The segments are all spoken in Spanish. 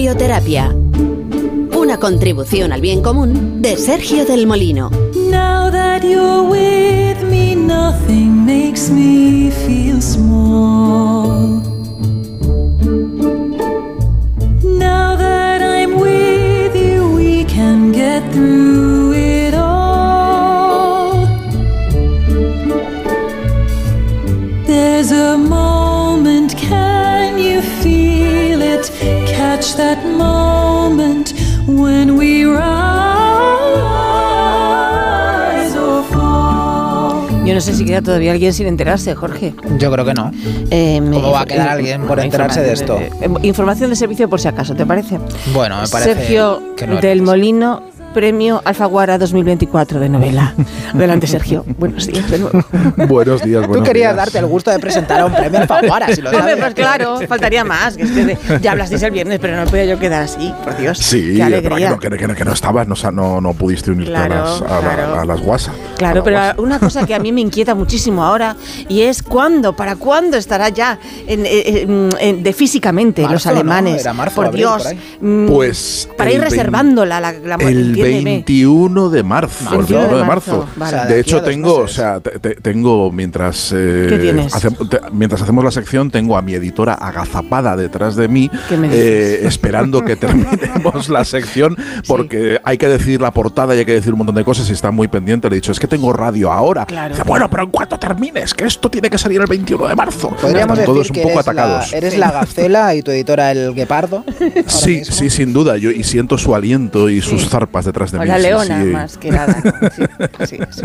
Biblioterapia. Una contribución al bien común de Sergio del Molino. Now that you're with me, nothing makes me feel small. No sé si queda todavía alguien sin enterarse, Jorge. Yo creo que no. Eh, ¿Cómo va a quedar eh, alguien por enterarse de esto? eh, información de servicio por si acaso, ¿te parece? Bueno, me parece Sergio que no del. Molino, premio Alfaguara 2024 de novela. Adelante, Sergio. Buenos días de nuevo. Buenos días, Tú buenos querías días. darte el gusto de presentar a un premio Alfaguara, si lo sabes. pues claro, faltaría más. que es que ya hablasteis el viernes, pero no podía yo quedar así, por Dios. Sí, qué que no, que, no- que no estabas, no, no, no pudiste unirte Claro, a, las, a, la- claro. a las guasas. Claro, pero una cosa que a mí me inquieta muchísimo ahora y es cuándo, para cuándo estará ya en- en- en- de físicamente los alemanes. Era marzo, por abril, Dios. por. Mm, Pues para ir reservándola la, la El. 21 de marzo. El 21 de 21 de marzo, marzo. vale. O sea, De hecho, tengo, o sea, te- te- tengo mientras eh, ¿Qué tienes? hacem- te- mientras hacemos la sección, tengo a mi editora agazapada detrás de mí, ¿Qué me eh, esperando que terminemos la sección, porque hay que decir la portada y hay que decir un montón de cosas y está muy pendiente. Le he dicho, es que tengo radio ahora. Claro. Dice, bueno, pero en cuanto termines, que esto tiene que salir el 21 de marzo. Podríamos Están todos decir un poco eres, la, atacados. eres la gacela y tu editora el guepardo. Sí, mismo. sí, sin duda. Yo y siento su aliento y sus zarpas detrás de O mí. la sí, leona, sí. más que nada. Sí, sí, sí.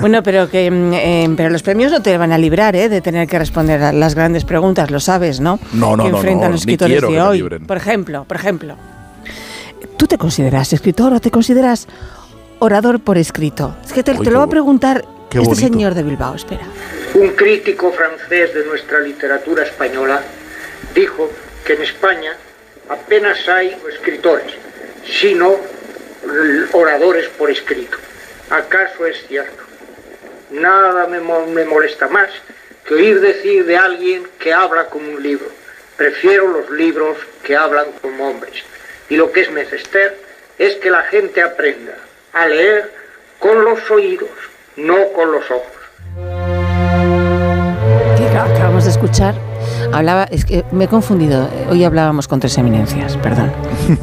Bueno, pero que mm, eh, pero los premios no te van a librar ¿eh? de tener que responder a las grandes preguntas, lo sabes, ¿no? No, no, que no, enfrentan no, los escritores de hoy. Por ejemplo, por ejemplo, ¿tú te consideras escritor o te consideras orador por escrito? Es que te, Uy, te qué lo va a preguntar qué este bonito. señor de Bilbao, espera. Un crítico francés de nuestra literatura española dijo que en España apenas hay escritores, sino oradores por escrito. ¿Acaso es cierto? Nada me, me molesta más que oír decir de alguien que habla como un libro. Prefiero los libros que hablan como hombres. Y lo que es menester es que la gente aprenda a leer con los oídos, no con los ojos. acá- acabamos de escuchar, hablaba, es que me he confundido, hoy hablábamos con tres eminencias, perdón,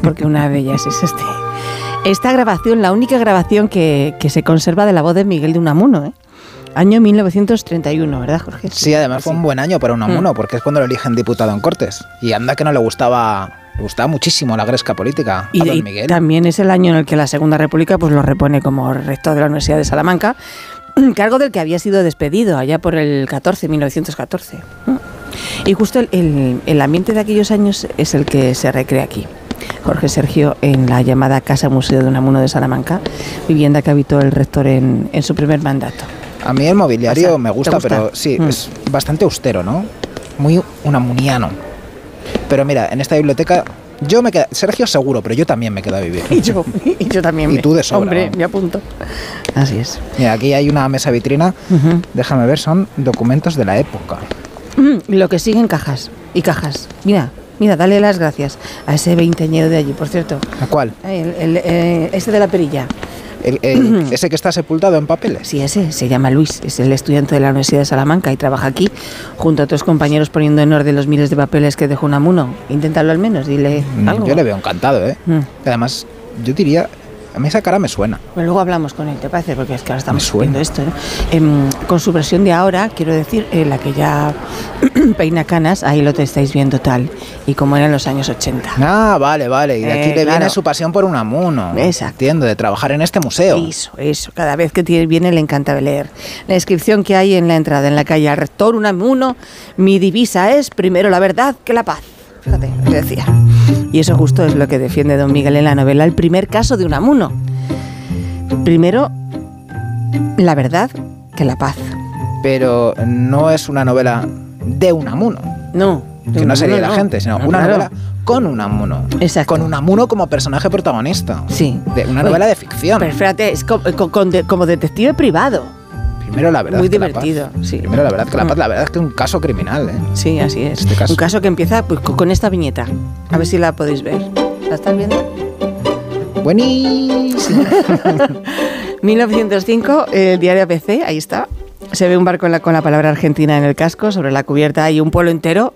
porque una de ellas es este. Esta grabación, la única grabación que, que se conserva de la voz de Miguel de Unamuno, ¿eh? Año 1931, ¿verdad, Jorge? Sí, además fue un buen año para Unamuno, Mm. porque es cuando lo eligen diputado en Cortes. Y anda que no le gustaba, le gustaba muchísimo la gresca política Y, a don y Miguel. también es el año en el que la Segunda República pues lo repone como rector de la Universidad de Salamanca, cargo del que había sido despedido allá por el 14, 1914. Y justo el, el- el ambiente de aquellos años es el que se recrea aquí. Jorge Sergio en la llamada Casa Museo de Unamuno de Salamanca, vivienda que habitó el rector en, en su primer mandato. A mí el mobiliario O sea, me ¿te gusta, gusta? pero sí, Mm. es bastante austero, ¿no? Muy unamuniano. Pero mira, en esta biblioteca yo me quedo, Sergio seguro, pero yo también me quedo a vivir. Y yo, y yo también. Y me- tú de sobra, Hombre, me apunto. Así es. Mira, aquí hay una mesa vitrina, déjame ver, son documentos de la época. Mm, Lo que sigue en cajas y cajas. Mira, mira, dale las gracias a ese veinteñero de allí, por cierto. ¿A cuál? El- el, eh, este de la perilla. El- el- ese que está sepultado en papeles. Sí, ese se llama Luis, es el estudiante de la Universidad de Salamanca y trabaja aquí junto a otros compañeros poniendo en orden los miles de papeles que dejó Unamuno. Inténtalo al menos, dile Mm, algo. Yo le veo encantado, ¿eh? Mm. Además, yo diría, a mí esa cara me suena. Bueno, luego hablamos con él, ¿te parece? Porque es que ahora estamos viendo esto. ¿no? Em, con su versión de ahora, quiero decir, eh, la que ya peina canas, ahí lo te estáis viendo tal. Y como era en los años 80. Ah, vale, vale. Y de aquí Eh, le viene claro. su pasión por Unamuno. Exacto. Entiendo, de trabajar en este museo. Eso, eso. Cada vez que viene le encanta leer. La inscripción que hay en la entrada, en la calle al rector Unamuno, mi divisa es primero la verdad que la paz. Fíjate, decía. Y eso justo es lo que defiende don Miguel en la novela, el primer caso de Unamuno. Primero, la verdad que la paz. Pero no es una novela de Unamuno. No. de Que no sería Unamuno la no. gente, sino No, una claro. novela con Unamuno. Exacto. Con Unamuno como personaje protagonista. Sí. De una Oye, novela de ficción. Pero fíjate, es co- co- con de- como detective privado. Primero la verdad Muy que la paz. divertido, sí. Primero la verdad que la Mm. paz. La verdad es que es un caso criminal, ¿eh? Sí, así es. Este caso. Un caso que empieza pues, co- con esta viñeta. A ver si la podéis ver. ¿La estás viendo? Buenísimo. 1905, el diario ABC, ahí está. Se ve un barco en la- con la palabra Argentina en el casco, sobre la cubierta hay un pueblo entero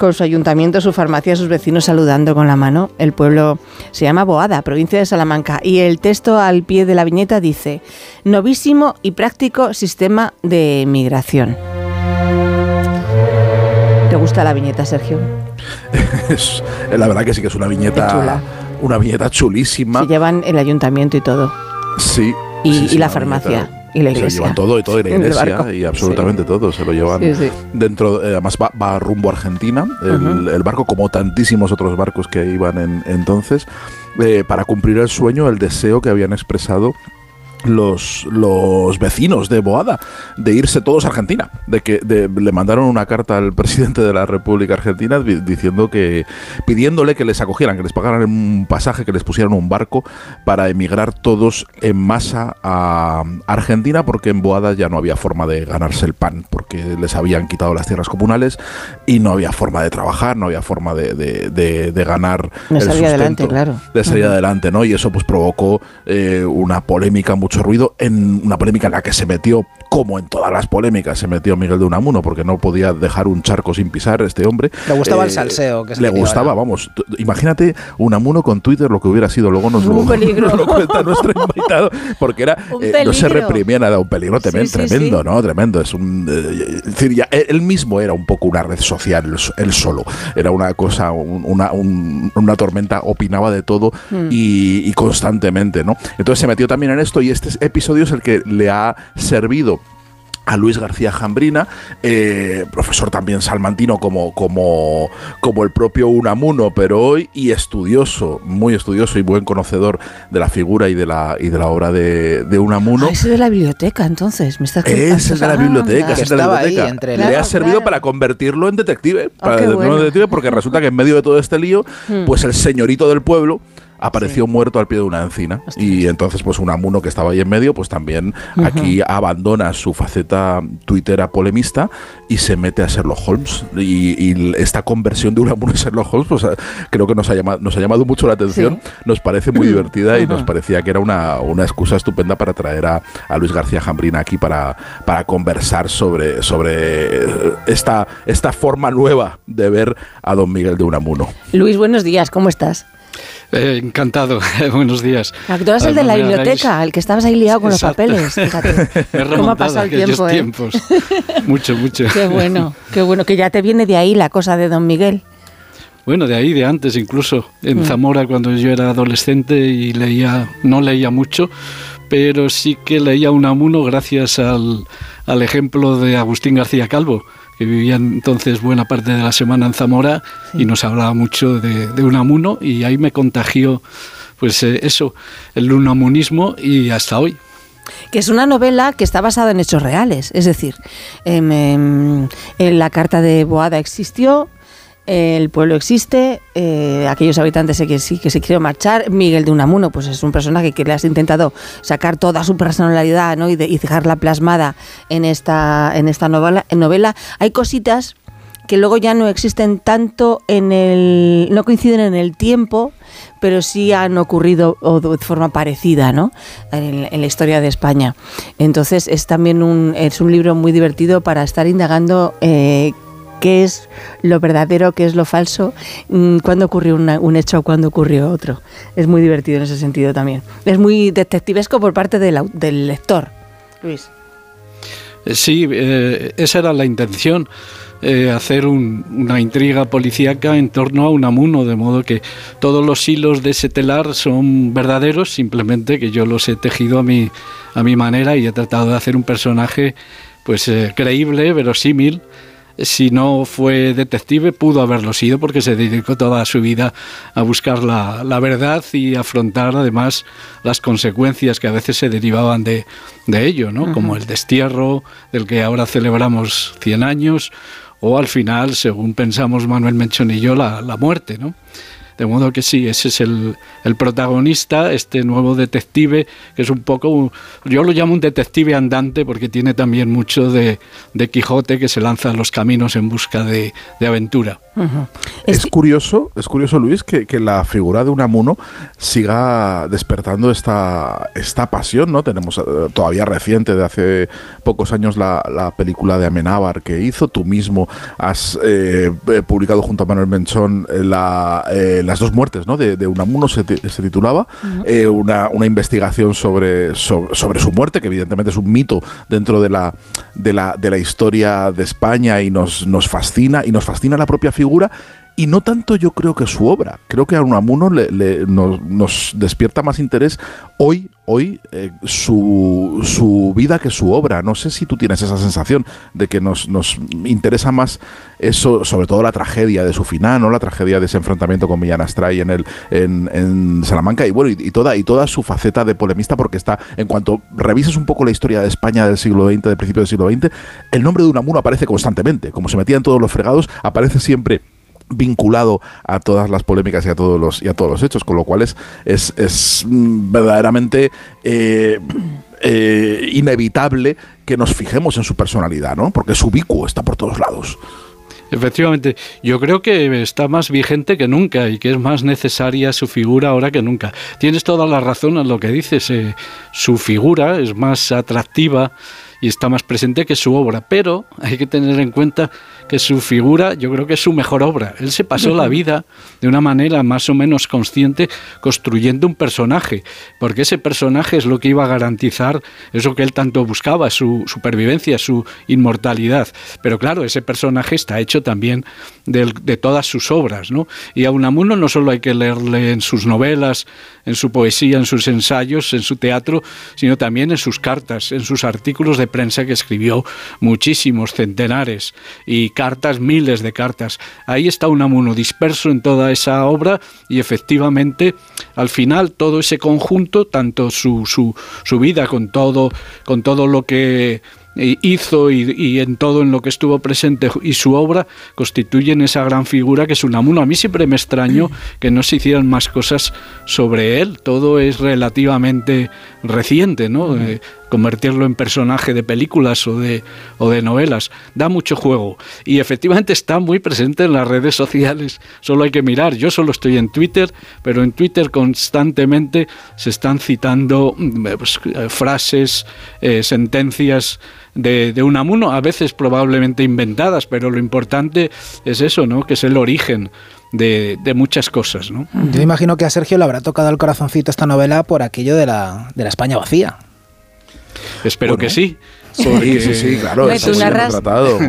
con su ayuntamiento, su farmacia, sus vecinos saludando con la mano. El pueblo se llama Boada, provincia de Salamanca, y el texto al pie de la viñeta dice, novísimo y práctico sistema de migración. ¿Te gusta la viñeta, Sergio? Es- la verdad que sí que es una viñeta, chula. una viñeta chulísima. Se llevan el ayuntamiento y todo. Sí. Y- sí, y sí, la farmacia, viñeta. Y la Se llevan todo y todo y la iglesia y absolutamente todo. Se lo llevan Sí, sí. dentro. eh, además va, va rumbo a Argentina. El, el barco, como tantísimos otros barcos que iban en, entonces, eh, para cumplir el sueño, el deseo que habían expresado los, los vecinos de Boada de irse todos a Argentina de que de- le mandaron una carta al presidente de la República Argentina di- diciendo que pidiéndole que les acogieran que les pagaran un pasaje que les pusieran un barco para emigrar todos en masa a Argentina porque en Boada ya no había forma de ganarse el pan porque les habían quitado las tierras comunales y no había forma de trabajar no había forma de, de- de- de ganar De salir adelante, claro. de salir adelante, ¿no? Y eso pues provocó eh, una polémica, mucho ruido, en una polémica en la que se metió, como en todas las polémicas, se metió Miguel de Unamuno, porque no podía dejar un charco sin pisar este hombre. Le gustaba el salseo que se Le gustaba, ahora. vamos. Imagínate Unamuno con Twitter, lo que hubiera sido, luego nos, lo, Un peligro. nos lo cuenta nuestro invitado, porque era eh, no se peligro. reprimía nada, un peligro Sí, tremendo, sí. ¿no? Tremendo. Es un, eh, es decir, ya, él mismo era un poco una red social, él so- él solo. Era una cosa, un- una, un- una tormenta, opinaba de todo y, y constantemente, ¿no? Entonces se metió también en esto y este episodio es el que le ha servido a Luis García Jambrina, eh, profesor también salmantino como, como, como el propio Unamuno, pero hoy y estudioso, muy estudioso y buen conocedor de la figura y de la, y de la obra de, de Unamuno. Ah, ese de la biblioteca, entonces. Me estás Es el de la Ah, biblioteca, anda. es el de la ahí biblioteca. entre Le Claro, ha servido claro. para convertirlo en detective, Ah, para en bueno. detective, porque resulta que en medio de todo este lío, Hmm. pues el señorito del pueblo apareció muerto al pie de una encina y entonces pues Unamuno que estaba ahí en medio pues también aquí abandona su faceta tuitera polemista y se mete a Sherlock Holmes. Y, y esta conversión de Unamuno a Sherlock Holmes pues eh, creo que nos ha llamado, nos ha llamado mucho la atención. Nos parece muy divertida y nos parecía que era una, una excusa estupenda para traer a, a Luis García Jambrina aquí para, para conversar sobre, sobre eh, esta, esta forma nueva de ver a don Miguel de Unamuno Luis, buenos días, ¿cómo estás? Eh, encantado, buenos días. Tú eras el de la biblioteca, el que estabas ahí liado con Exacto. los papeles. Fíjate. ¿Cómo ha pasado el tiempo, eh? tiempos. Mucho, mucho. Qué bueno, qué bueno. Que ya te viene de ahí la cosa de Don Miguel. Bueno, de ahí, de antes incluso. En Mm. Zamora, cuando yo era adolescente y leía, no leía mucho, pero sí que leía Unamuno gracias al, al ejemplo de Agustín García Calvo, que vivía entonces buena parte de la semana en Zamora y nos hablaba mucho de, de Unamuno y ahí me contagió, pues eh, eso, el unamunismo y hasta hoy. Que es una novela que está basada en hechos reales. Es decir, em, em, en la carta de Boada existió, el pueblo existe, eh, aquellos habitantes que sí que se quieren marchar. Miguel de Unamuno, pues es un personaje que le has intentado sacar toda su personalidad ¿no? y, de- dejarla plasmada en esta, en esta novela, novela. Hay cositas que luego ya no existen tanto en el no coinciden en el tiempo pero sí han ocurrido de forma parecida ¿no? en, en la historia de España entonces es también un es un libro muy divertido para estar indagando eh, qué es lo verdadero, qué es lo falso, mm, cuándo ocurrió una- un hecho o cuándo ocurrió otro. Es muy divertido en ese sentido también. Es muy detectivesco por parte del, au- del lector. Luis. Eh, Sí, eh, esa era la intención, eh, hacer un- una intriga policíaca en torno a Unamuno, de modo que todos los hilos de ese telar son verdaderos, simplemente que yo los he tejido a mi, a mi manera y he tratado de hacer un personaje pues eh, creíble, verosímil. Si no fue detective, pudo haberlo sido porque se dedicó toda su vida a buscar la, la verdad y afrontar además las consecuencias que a veces se derivaban de, de ello, ¿no? como el destierro del que ahora celebramos 100 años o al final, según pensamos Manuel Menchón y yo, la, la muerte. ¿no? De modo que sí, ese es el, el protagonista, este nuevo detective, que es un poco, yo lo llamo un detective andante porque tiene también mucho de, de Quijote que se lanza a los caminos en busca de, de aventura. Es curioso, es curioso Luis, que, que, la figura de Unamuno siga despertando esta, esta pasión, ¿no? Tenemos eh, todavía reciente, de hace pocos años, la, la película de Amenábar que hizo, tú mismo has eh, publicado junto a Manuel Menchón eh, la, eh, Las dos muertes, ¿no? De, de Unamuno se, se titulaba, uh -huh. una, una, investigación sobre, sobre, sobre, su muerte, que evidentemente es un mito dentro de la, de la, de la historia de España y nos, nos fascina, y nos fascina la propia figura y no tanto yo creo que su obra. Creo que a Unamuno le, le, nos, nos, despierta más interés hoy, hoy eh, su, su, vida que su obra. No sé si tú tienes esa sensación de que nos, nos, interesa más eso, sobre todo la tragedia de su final, ¿no? la tragedia de ese enfrentamiento con Millán Astray en, el, en, en Salamanca y bueno, y, y, toda, y toda su faceta de polemista, porque está, en cuanto revisas un poco la historia de España del siglo XX, del principio del siglo XX, el nombre de Unamuno aparece constantemente. Como se metía en todos los fregados, aparece siempre vinculado a todas las polémicas y a todos los y a todos los hechos, con lo cual es, es, es verdaderamente eh, eh, inevitable que nos fijemos en su personalidad, ¿no? Porque es ubicuo, está por todos lados. Efectivamente, yo creo que está más vigente que nunca y que es más necesaria su figura ahora que nunca. Tienes toda la razón en lo que dices, eh, su figura es más atractiva y está más presente que su obra, pero hay que tener en cuenta que su figura yo creo que es su mejor obra. Él se pasó la vida de una manera más o menos consciente construyendo un personaje, porque ese personaje es lo que iba a garantizar eso que él tanto buscaba, su supervivencia, su inmortalidad. Pero claro, ese personaje está hecho también de, de todas sus obras, ¿no? Y a Unamuno no solo hay que leerle en sus novelas, en su poesía, en sus ensayos, en su teatro, sino también en sus cartas, en sus artículos de prensa que escribió muchísimos, centenares, y cartas, miles de cartas. Ahí está Unamuno disperso en toda esa obra y efectivamente al final todo ese conjunto, tanto su, su, su vida con todo, con todo lo que hizo y, y, en todo en lo que estuvo presente y su obra constituyen esa gran figura que es Unamuno. A mí siempre me extrañó que no se hicieran más cosas sobre él. Todo es relativamente reciente, ¿no? Eh, convertirlo en personaje de películas o de, o de novelas. Da mucho juego. Y efectivamente está muy presente en las redes sociales. Solo hay que mirar. Yo solo estoy en Twitter, pero en Twitter constantemente se están citando pues, frases, eh, sentencias de, de Unamuno, a veces probablemente inventadas, pero lo importante es eso, ¿no? Que es el origen de, de, muchas cosas. ¿no? Yo imagino que a Sergio le habrá tocado el corazoncito esta novela por aquello de la, de la España vacía. Espero bueno. que sí. Porque... Sí, sí, sí, claro. Luis, tú narras,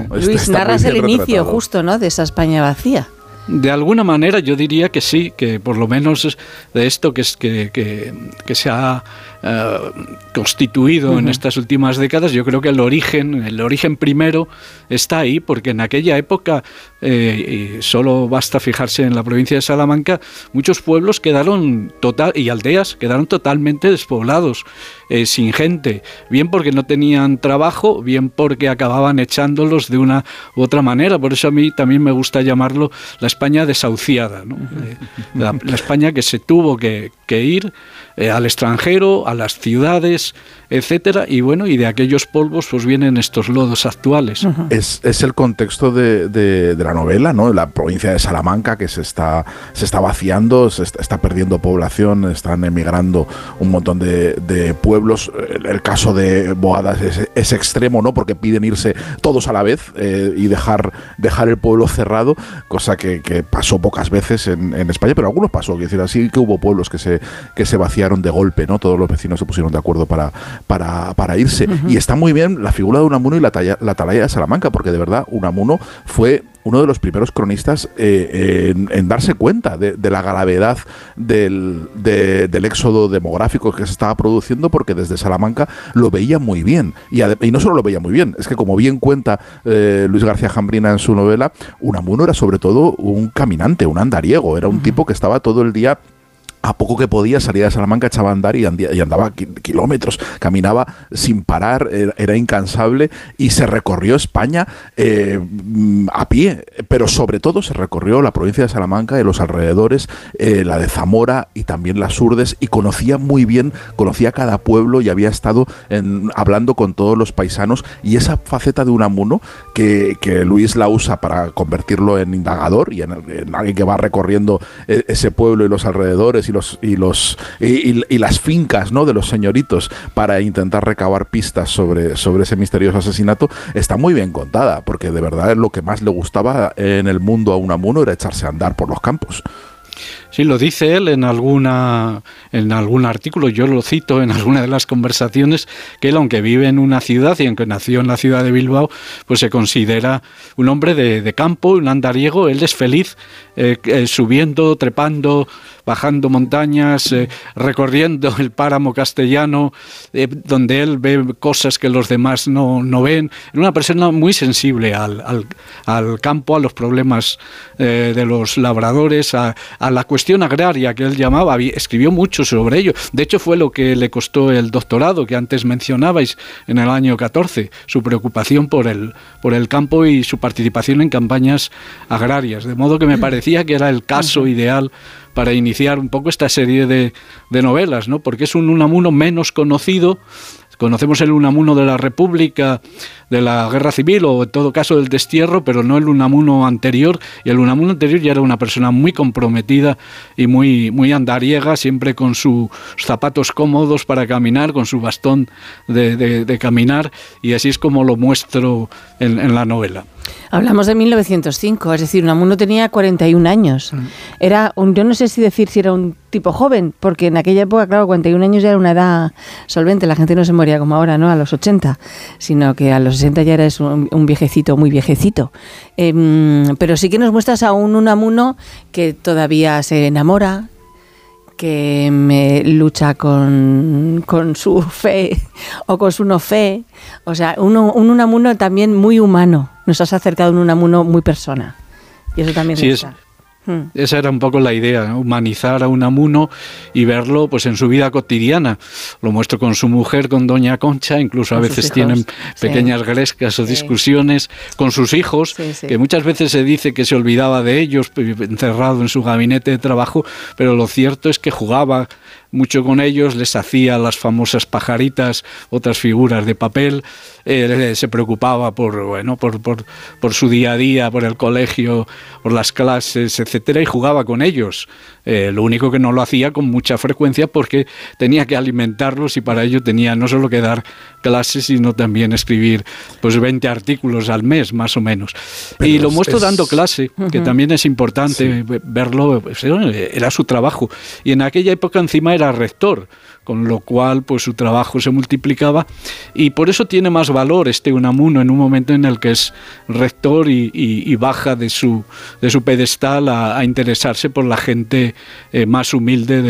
Luis, narras el inicio justo, ¿no? De esa España vacía. De alguna manera yo diría que sí, que por lo menos de esto que, es, que, que, que se ha uh, constituido uh -huh. en estas últimas décadas, yo creo que el origen, el origen primero está ahí, porque en aquella época, eh, y solo basta fijarse en la provincia de Salamanca, muchos pueblos quedaron total y aldeas quedaron totalmente despoblados, eh, sin gente, bien porque no tenían trabajo, bien porque acababan echándolos de una u otra manera. Por eso a mí también me gusta llamarlo la España desahuciada, eh, la, la, España que se tuvo que, que ir eh, al extranjero, a las ciudades, etcétera, y bueno, y de aquellos polvos pues vienen estos lodos actuales. Uh -huh. es, es, el contexto de, de, de, la novela, ¿no? La provincia de Salamanca que se está, se está vaciando, se está, está perdiendo población, están emigrando un montón de, de pueblos. El, el, caso de Boadas es, es, extremo, ¿no? Porque piden irse todos a la vez eh, y dejar, dejar el pueblo cerrado, cosa que, que pasó pocas veces en, en, España, pero algunos pasó, quiero decir, así que hubo pueblos que se, que se vaciaron de golpe, ¿no? Todos los vecinos se pusieron de acuerdo para, para, para irse. Uh -huh. Y está muy bien la figura de Unamuno y la, talla, la atalaya de Salamanca, porque de verdad Unamuno fue uno de los primeros cronistas eh, en, en, darse cuenta de, de la gravedad del, de, del, éxodo demográfico que se estaba produciendo, porque desde Salamanca lo veía muy bien. Y, y no solo lo veía muy bien, es que como bien cuenta eh, Luis García Jambrina en su novela, Unamuno era sobre todo un caminante, un andariego, era un uh -huh. tipo que estaba todo el día a poco que podía salía de Salamanca, echaba a andar y, andaba kilómetros, caminaba sin parar, era, incansable y se recorrió España eh, a pie, pero sobre todo se recorrió la provincia de Salamanca y los alrededores, eh, la de Zamora y también las Urdes, y conocía muy bien, conocía cada pueblo y había estado hablando con todos los paisanos, y esa faceta de Unamuno que, que Luis la usa para convertirlo en indagador y en, alguien que va recorriendo e, ese pueblo y los alrededores y los y las fincas ¿no? de los señoritos para intentar recabar pistas sobre, sobre ese misterioso asesinato, está muy bien contada, porque de verdad lo que más le gustaba en el mundo a Unamuno era echarse a andar por los campos. Sí, lo dice él en alguna en algún artículo, yo lo cito en alguna de las conversaciones, que él, aunque vive en una ciudad y aunque nació en la ciudad de Bilbao, pues se considera un hombre de, campo, un andariego, él es feliz eh, eh, subiendo, trepando, bajando montañas, eh, recorriendo el páramo castellano, donde él ve cosas que los demás no, no ven. Era una persona muy sensible al, al, campo, a los problemas de los labradores, a la cuestión agraria que él llamaba, escribió mucho sobre ello. De hecho, fue lo que le costó el doctorado que antes mencionabais en el año 14, su preocupación por el, por el campo y su participación en campañas agrarias. De modo que me parecía que era el caso ideal para iniciar un poco esta serie de, de novelas, ¿no? porque es un Unamuno menos conocido, Conocemos el Unamuno de la República, de la Guerra Civil o en todo caso del destierro, pero no el Unamuno anterior. Y el Unamuno anterior ya era una persona muy comprometida y muy, muy andariega, siempre con sus zapatos cómodos para caminar, con su bastón de, caminar. Y así es como lo muestro en la novela. Hablamos de 1905, es decir, Unamuno tenía 41 años. Mm. Era un, yo no sé si decir si era un tipo joven, porque en aquella época, claro, 41 años ya era una edad solvente, la gente no se moría como ahora, ¿no? A los 80, sino que a los 60 ya eres un, viejecito, muy viejecito. Em, pero sí que nos muestras a un Unamuno que todavía se enamora, que me lucha con, su fe o con su no fe. O sea, un Unamuno también muy humano. Nos has acercado un Unamuno muy persona. Y eso también sí, es, Hmm. Esa era un poco la idea, humanizar a Unamuno y verlo pues en su vida cotidiana. Lo muestro con su mujer, con Doña Concha, incluso a veces tienen pequeñas grescas o discusiones con sus hijos, que muchas veces se dice que se olvidaba de ellos encerrado en su gabinete de trabajo, pero lo cierto es que jugaba mucho con ellos, les hacía las famosas pajaritas, otras figuras de papel, eh, se preocupaba por, bueno, por, por, por, su día a día, por el colegio, por las clases, etcétera, y jugaba con ellos. Eh, lo único que no lo hacía con mucha frecuencia porque tenía que alimentarlos y para ello tenía no solo que dar clases, sino también escribir pues 20 artículos al mes, más o menos. y lo muestro dando clase, que también es importante verlo, pues, era su trabajo. Y en aquella época encima era rector, con lo cual pues su trabajo se multiplicaba y por eso tiene más valor este Unamuno en un momento en el que es rector y, baja de su, de su pedestal a, interesarse por la gente eh, más humilde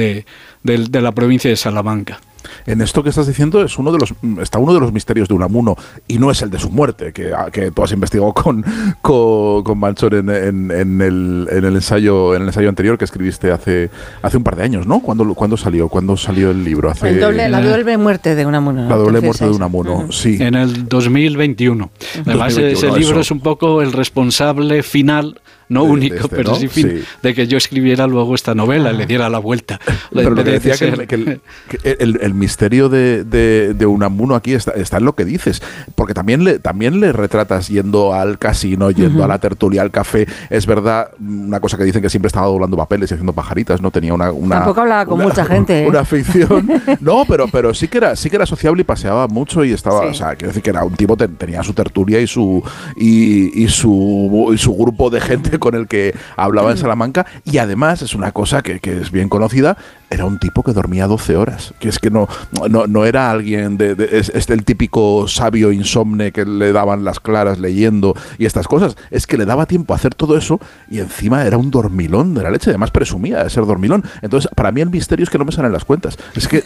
de la provincia de Salamanca en esto que estás diciendo es uno de los está uno de los misterios de Unamuno y no es el de su muerte que, ah, que tú has investigado con con, con Manchor en, en, el, en, el, ensayo en el ensayo anterior que escribiste hace hace un par de años ¿no? ¿Cuándo, cuándo salió? ¿Cuándo salió el libro? Hace, la doble muerte de Unamuno la doble muerte de Unamuno sí en el 2021 además ese libro es un poco el responsable final no único, este, pero sí, fin, de que yo escribiera luego esta novela, le diera la vuelta. Pero lo que decía que, el, misterio de, de, Unamuno aquí está, está, en lo que dices, porque también le, también le retratas yendo al casino, yendo a la tertulia, al café. Es verdad, una cosa que dicen que siempre estaba doblando papeles y haciendo pajaritas, no tenía una... una Tampoco hablaba con mucha gente. ¿eh? Una afición. no, pero, pero sí, que era, sí que era sociable y paseaba mucho y estaba... O sea, quiero decir que era un tipo, tenía su tertulia y su, y, y su, y su grupo de gente con el que hablaba en Salamanca y además es una cosa que, que es bien conocida, era un tipo que dormía 12 horas, que es que no, no, no era alguien de, es, el típico sabio insomne que le daban las claras leyendo y estas cosas, es que le daba tiempo a hacer todo eso y encima era un dormilón de la leche, además presumía de ser dormilón. Entonces, para mí el misterio es que no me salen las cuentas. Es que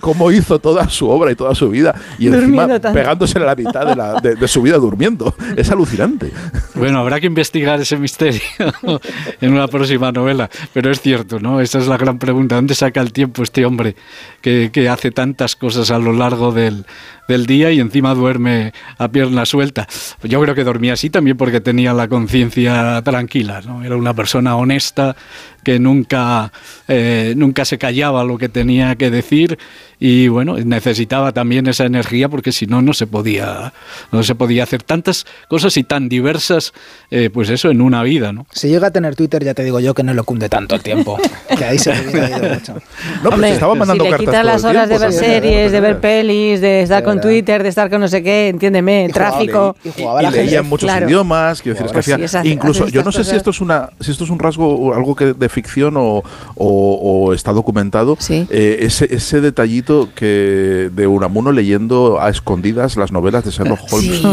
¿cómo, hizo toda su obra y toda su vida y encima pegándose a la mitad de, la, de, su vida durmiendo. Es alucinante. Bueno, habrá que investigar ese misterio en una próxima novela, pero es cierto, ¿no? Esa es la gran pregunta. ¿Dónde saca el tiempo este hombre que, que hace tantas cosas a lo largo del, del día y encima duerme a pierna suelta. Yo creo que dormía así también porque tenía la conciencia tranquila, ¿no? Era una persona honesta que nunca, eh, nunca se callaba lo que tenía que decir y bueno, necesitaba también esa energía porque si no, no se podía, no se podía hacer tantas cosas y tan diversas, eh, pues eso, en una vida, ¿no? Si llega a tener Twitter, ya te digo yo que no lo cunde tanto el tiempo. que ahí se ido mucho. No, pero Hombre, se estaba mandando si le cartas quitas las horas de tiempo, ver también, series, de ver pelis, de estar con verdad. Twitter, de estar con no sé qué, entiéndeme, Y jugaba- tráfico. y jugaba y la leía en muchos Claro. idiomas, quiero decir, es que sí, hacía- incluso, hace yo no sé si esto es una, si esto es un rasgo o algo que de ficción o, o- o está documentado, Sí. eh, ese, ese detallito que de Unamuno leyendo a escondidas las novelas de Sherlock Holmes. Sí,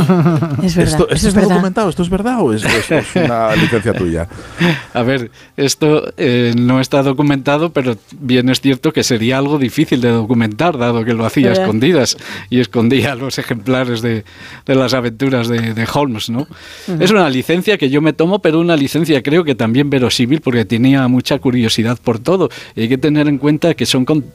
es verdad. ¿Esto, esto es está verdad. documentado? ¿Esto es verdad o es, es- es una licencia tuya? A ver, esto eh, no está documentado, pero bien es cierto que sería algo difícil de documentar, dado que lo hacía a ¿Verdad? escondidas y escondía los ejemplares de, de las aventuras de, de Holmes, ¿no? Es una licencia que yo me tomo, pero una licencia creo que también verosímil, porque tenía mucha curiosidad por todo. Y hay que tener en cuenta que son con-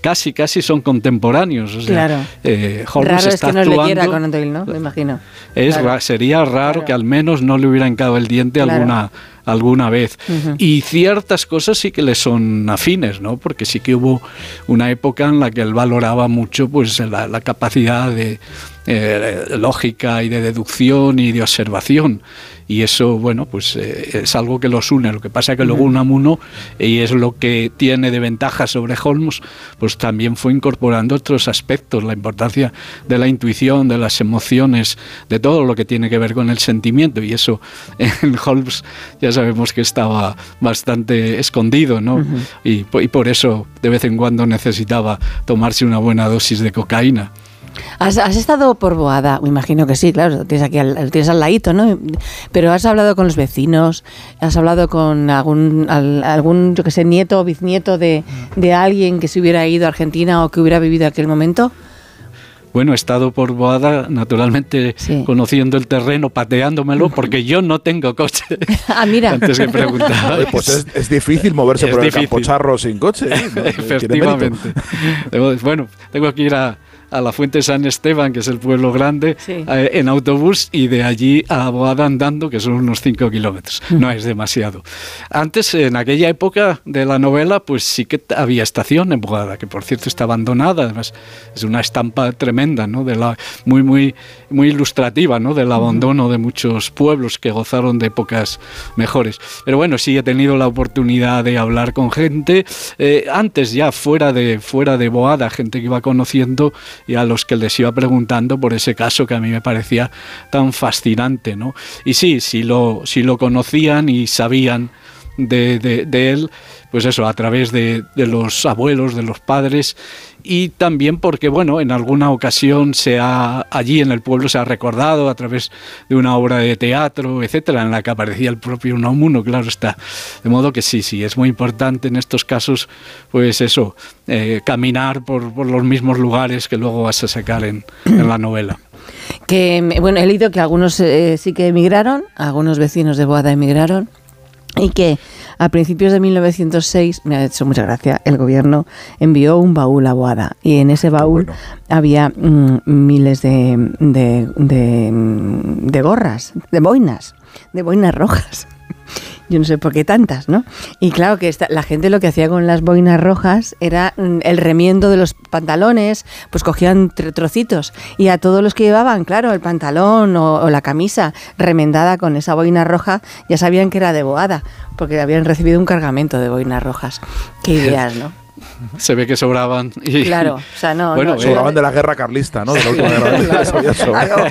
casi, casi son contemporáneos. o sea, Claro. eh, Holmes Raro es está que no actuando, Doyle, ¿no? Me imagino. es Claro. sería raro Claro. que al menos no le hubiera hincado el diente Claro. alguna alguna vez. Y ciertas cosas sí que le son afines, ¿no? Porque sí que hubo una época en la que él valoraba mucho pues la, la capacidad de eh, lógica y de deducción y de observación. Y eso, bueno, pues eh, es algo que los une. Lo que pasa es que luego Unamuno, y es lo que tiene de ventaja sobre Holmes, pues también fue incorporando otros aspectos, la importancia de la intuición, de las emociones, de todo lo que tiene que ver con el sentimiento. Y eso en Holmes ya sabemos que estaba bastante escondido, ¿no? y, po- y por eso de vez en cuando necesitaba tomarse una buena dosis de cocaína. ¿Has, has estado por Boada? Me imagino que sí, claro, lo tienes aquí al, lo tienes al ladito, ¿no? Pero has hablado con los vecinos, has hablado con algún, al- algún yo que sé, nieto o bisnieto de, de alguien que se hubiera ido a Argentina o que hubiera vivido aquel momento. Bueno, he estado por Boada, naturalmente Sí. conociendo el terreno, pateándomelo, porque yo no tengo coche. Ah, mira. Antes que preguntaba. Oye, pues es, es difícil moverse Es por difícil. el campo charro sin coche. ¿eh? No. Efectivamente. Debo- bueno, tengo que ir a, a la Fuente San Esteban, que es el pueblo grande, Sí. eh, en autobús y de allí a Boada andando, que son unos 5 kilómetros. No es demasiado. Antes, en aquella época de la novela, pues sí que había estación en Boada, que por cierto está abandonada. Además, es una estampa tremenda, ¿no? De la, muy, muy, muy ilustrativa, ¿no? Del abandono de muchos pueblos que gozaron de épocas mejores. Pero bueno, sí he tenido la oportunidad de hablar con gente, eh, antes ya fuera de, fuera de Boada, gente que iba conociendo y a los que les iba preguntando por ese caso que a mí me parecía tan fascinante, ¿no? Y sí, sí lo, sí lo conocían y sabían de, de- de él, pues eso, a través de, de los abuelos, de los padres, y también porque, bueno, en alguna ocasión se ha, allí en el pueblo se ha recordado a través de una obra de teatro, etcétera, en la que aparecía el propio Unamuno, claro está. De modo que sí, sí, es muy importante en estos casos, pues eso, eh, caminar por, por los mismos lugares que luego vas a sacar en, en la novela. Que, bueno, he leído que algunos eh, sí que emigraron, algunos vecinos de Boada emigraron, y que a principios de 1906, me ha hecho mucha gracia, el gobierno envió un baúl a Boada, y en ese baúl bueno. había mm, miles de, de, de, de gorras, de boinas, de boinas rojas. Yo no sé por qué tantas, ¿no? Y claro que esta- la gente lo que hacía con las boinas rojas era mm, el remiendo de los pantalones, pues cogían tr- trocitos y a todos los que llevaban, claro, el pantalón o, o la camisa remendada con esa boina roja, ya sabían que era de boada, porque habían recibido un cargamento de boinas rojas. Qué ideas, ¿no? Se ve que sobraban. Y, Claro, o sea, no... Bueno, no, eh, Sobraban de la guerra carlista, ¿no? De la última guerra. Claro.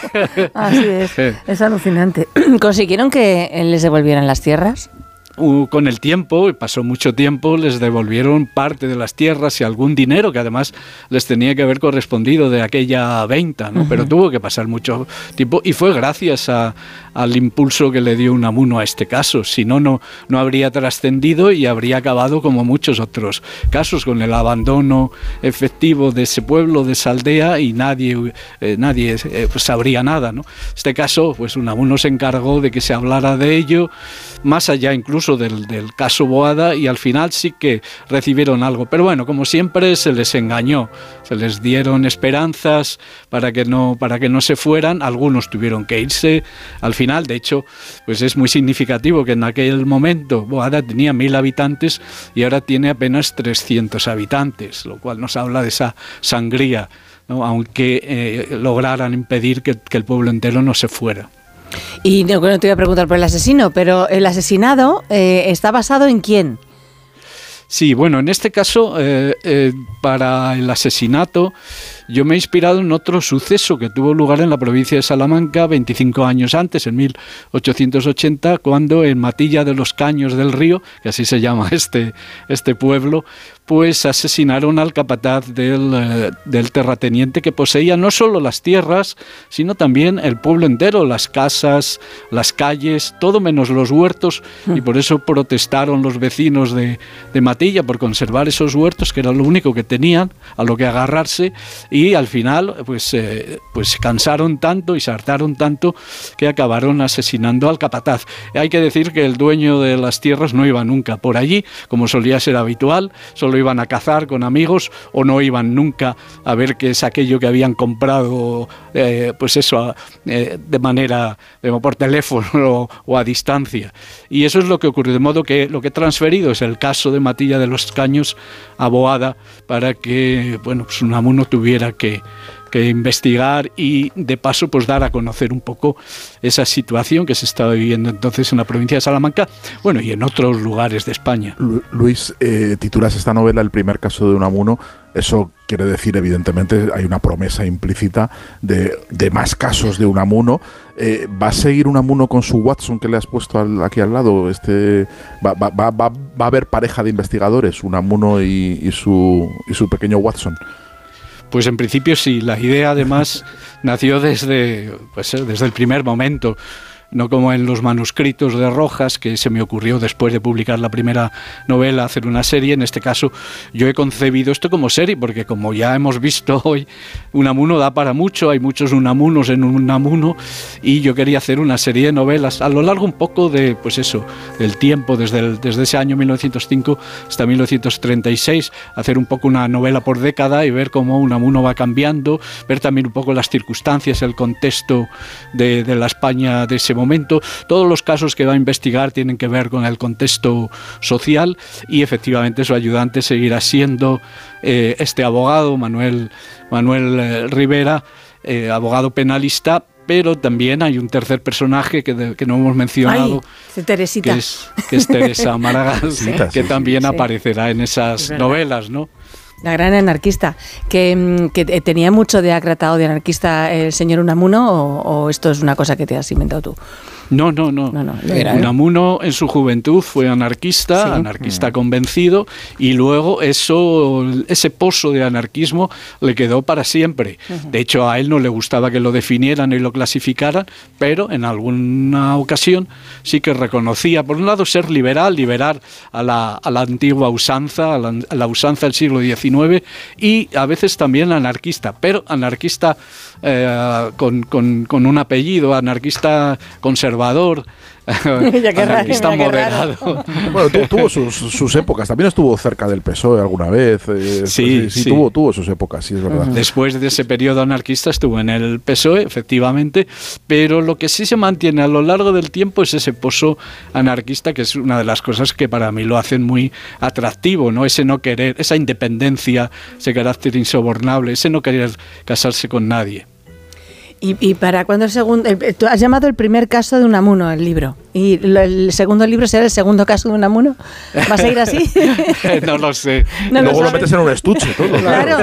Así es. Es alucinante. ¿Consiguieron que les devolvieran las tierras? Con el tiempo, y pasó mucho tiempo, les devolvieron parte de las tierras y algún dinero que además les tenía que haber correspondido de aquella venta, ¿no? Pero tuvo que pasar mucho tiempo y fue gracias al impulso que le dio Unamuno a este caso. Si no, no, no habría trascendido y habría acabado como muchos otros casos, con el abandono efectivo de ese pueblo, de esa aldea y nadie, eh, nadie eh, pues sabría nada, ¿no? Este caso, pues Unamuno se encargó de que se hablara de ello, más allá incluso del, caso Boada y al final sí que recibieron algo. Pero bueno, como siempre se les engañó, se les dieron esperanzas para que no, para que no se fueran, algunos tuvieron que irse al final, de hecho, pues es muy significativo que en aquel momento Boada tenía mil habitantes y ahora tiene apenas 300 habitantes, lo cual nos habla de esa sangría. aunque eh, lograran impedir que el pueblo entero no se fuera. Y no, te voy a preguntar por el asesino, pero el asesinado eh, está basado en quién? Sí, bueno, en este caso, eh, eh, para el asesinato, yo me he inspirado en otro suceso que tuvo lugar en la provincia de Salamanca 25 años antes, en 1880, cuando en Matilla de los Caños del Río, que así se llama este, este pueblo, pues asesinaron al capataz del, eh, del, terrateniente que poseía no solo las tierras, sino también el pueblo entero, las casas, las calles, todo menos los huertos, y por eso protestaron los vecinos de, de Matilla por conservar esos huertos, que era lo único que tenían a lo que agarrarse, y al final pues, eh, pues cansaron tanto y se hartaron tanto que acabaron asesinando al capataz. Hay que decir que el dueño de las tierras no iba nunca por allí, como solía ser habitual, solo iban a cazar con amigos o no iban nunca a ver qué es aquello que habían comprado, eh, pues eso, eh, de manera por teléfono o, a distancia. Y eso es lo que ocurrió, de modo que lo que he transferido es el caso de Matilla de los Caños a Boada para que, bueno, pues Unamuno tuviera que, investigar y de paso pues dar a conocer un poco esa situación que se estaba viviendo entonces en la provincia de Salamanca, bueno, y en otros lugares de España. Luis, eh, titulas esta novela El primer caso de Unamuno. Eso quiere decir, evidentemente, hay una promesa implícita de, más casos de Unamuno. Eh, ¿Va a seguir Unamuno con su Watson que le has puesto aquí al lado? Este, va, a haber pareja de investigadores, Unamuno y, su, y su pequeño Watson? Pues en principio sí, la idea además nació desde, pues, desde el primer momento no como en los manuscritos de Rojas, que se me ocurrió después de publicar la primera novela hacer una serie. En este caso, yo he concebido esto como serie, porque como ya hemos visto hoy, Unamuno da para mucho, hay muchos Unamunos en Unamuno, y yo quería hacer una serie de novelas a lo largo un poco de, pues eso, del tiempo, desde, desde ese año 1905 hasta 1936, hacer un poco una novela por década y ver cómo Unamuno va cambiando, ver también un poco las circunstancias, el contexto de, la España de ese momento. Todos los casos que va a investigar tienen que ver con el contexto social y efectivamente su ayudante seguirá siendo eh, este abogado, Manuel, Manuel eh, Rivera, eh, abogado penalista, pero también hay un tercer personaje que, no hemos mencionado, que, es, que, es, Teresa Maragall, que también aparecerá en esas novelas, ¿no? La gran anarquista, que, mm, tenía mucho de acratado de anarquista el señor Unamuno o, o esto es una cosa que te has inventado tú. No, no, no. no, Unamuno en su juventud fue anarquista, anarquista convencido, y luego eso, ese pozo de anarquismo le quedó para siempre. De hecho, a él no le gustaba que lo definieran y lo clasificaran, pero en alguna ocasión sí que reconocía, por un lado, ser liberal, liberar a la, a la antigua usanza, a la, usanza del siglo XIX, y a veces también anarquista, pero anarquista eh, con, con, con un apellido, anarquista conservador conservador, anarquista moderado. Bueno, tuvo sus, épocas, también estuvo cerca del PSOE alguna vez. Eh, sí, sí, Tuvo, tuvo sus épocas, sí, es verdad. Después de ese periodo anarquista estuvo en el PSOE, efectivamente, pero lo que sí se mantiene a lo largo del tiempo es ese pozo anarquista, que es una de las cosas que para mí lo hacen muy atractivo, ¿no? Ese no querer, esa independencia, ese carácter insobornable, ese no querer casarse con nadie. Y, para cuándo el segundo, tú has llamado el primer caso de Unamuno el libro. ¿Y lo- el segundo libro será el segundo caso de Unamuno? ¿Va a seguir así? no lo sé. No Luego lo metes en un estuche todo. Claro,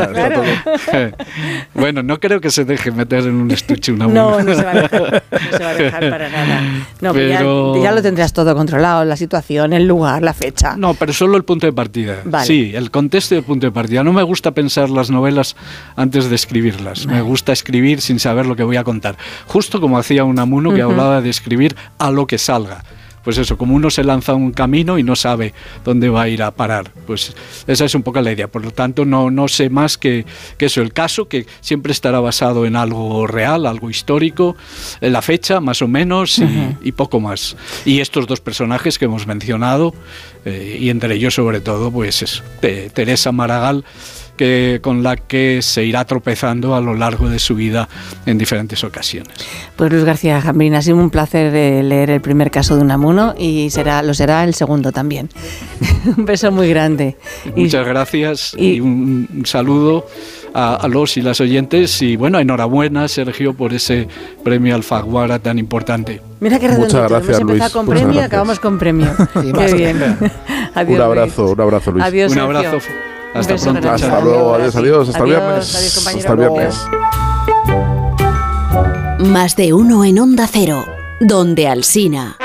bueno, no creo que se deje meter en un estuche una No, no se va a dejar, no se va a dejar para nada. No, pero ya- lo tendrás todo controlado, la situación, el lugar, la fecha. No, pero solo el punto de partida. Vale. Sí, el contexto y el punto de partida. No me gusta pensar las novelas antes de escribirlas. Me gusta escribir sin saber lo que voy a contar. Justo como hacía Unamuno que hablaba de escribir a lo que salga. Pues eso, como uno se lanza a un camino y no sabe dónde va a ir a parar. Pues esa es un poco la idea. Por lo tanto, no, no sé más que, que eso. El caso, que siempre estará basado en algo real, algo histórico, en la fecha más o menos y, y poco más. Y estos dos personajes que hemos mencionado, eh, y entre ellos sobre todo, pues es Te- Teresa Maragall, que, con la que se irá tropezando a lo largo de su vida en diferentes ocasiones. Pues Luis García Jambrín, ha sido un placer eh, leer el primer caso de Unamuno y será, lo será el segundo también. un beso muy grande. Y- Muchas gracias y- y, un, saludo a, a los y las oyentes y bueno, enhorabuena Sergio por ese premio Alfaguara tan importante. Mira qué Muchas redondito. gracias, Hemos empezado Luis. con Muchas premio y gracias. acabamos con premio. Sí, qué bien. Adiós, Un abrazo, Luis. un abrazo, Luis. Adiós, Un Sergio. abrazo. Un Hasta beso pronto. Hasta luego, adiós, adiós, hasta el Adiós, viernes. adiós, compañero. Hasta el viernes. Más de uno en Onda Cero, donde Alsina.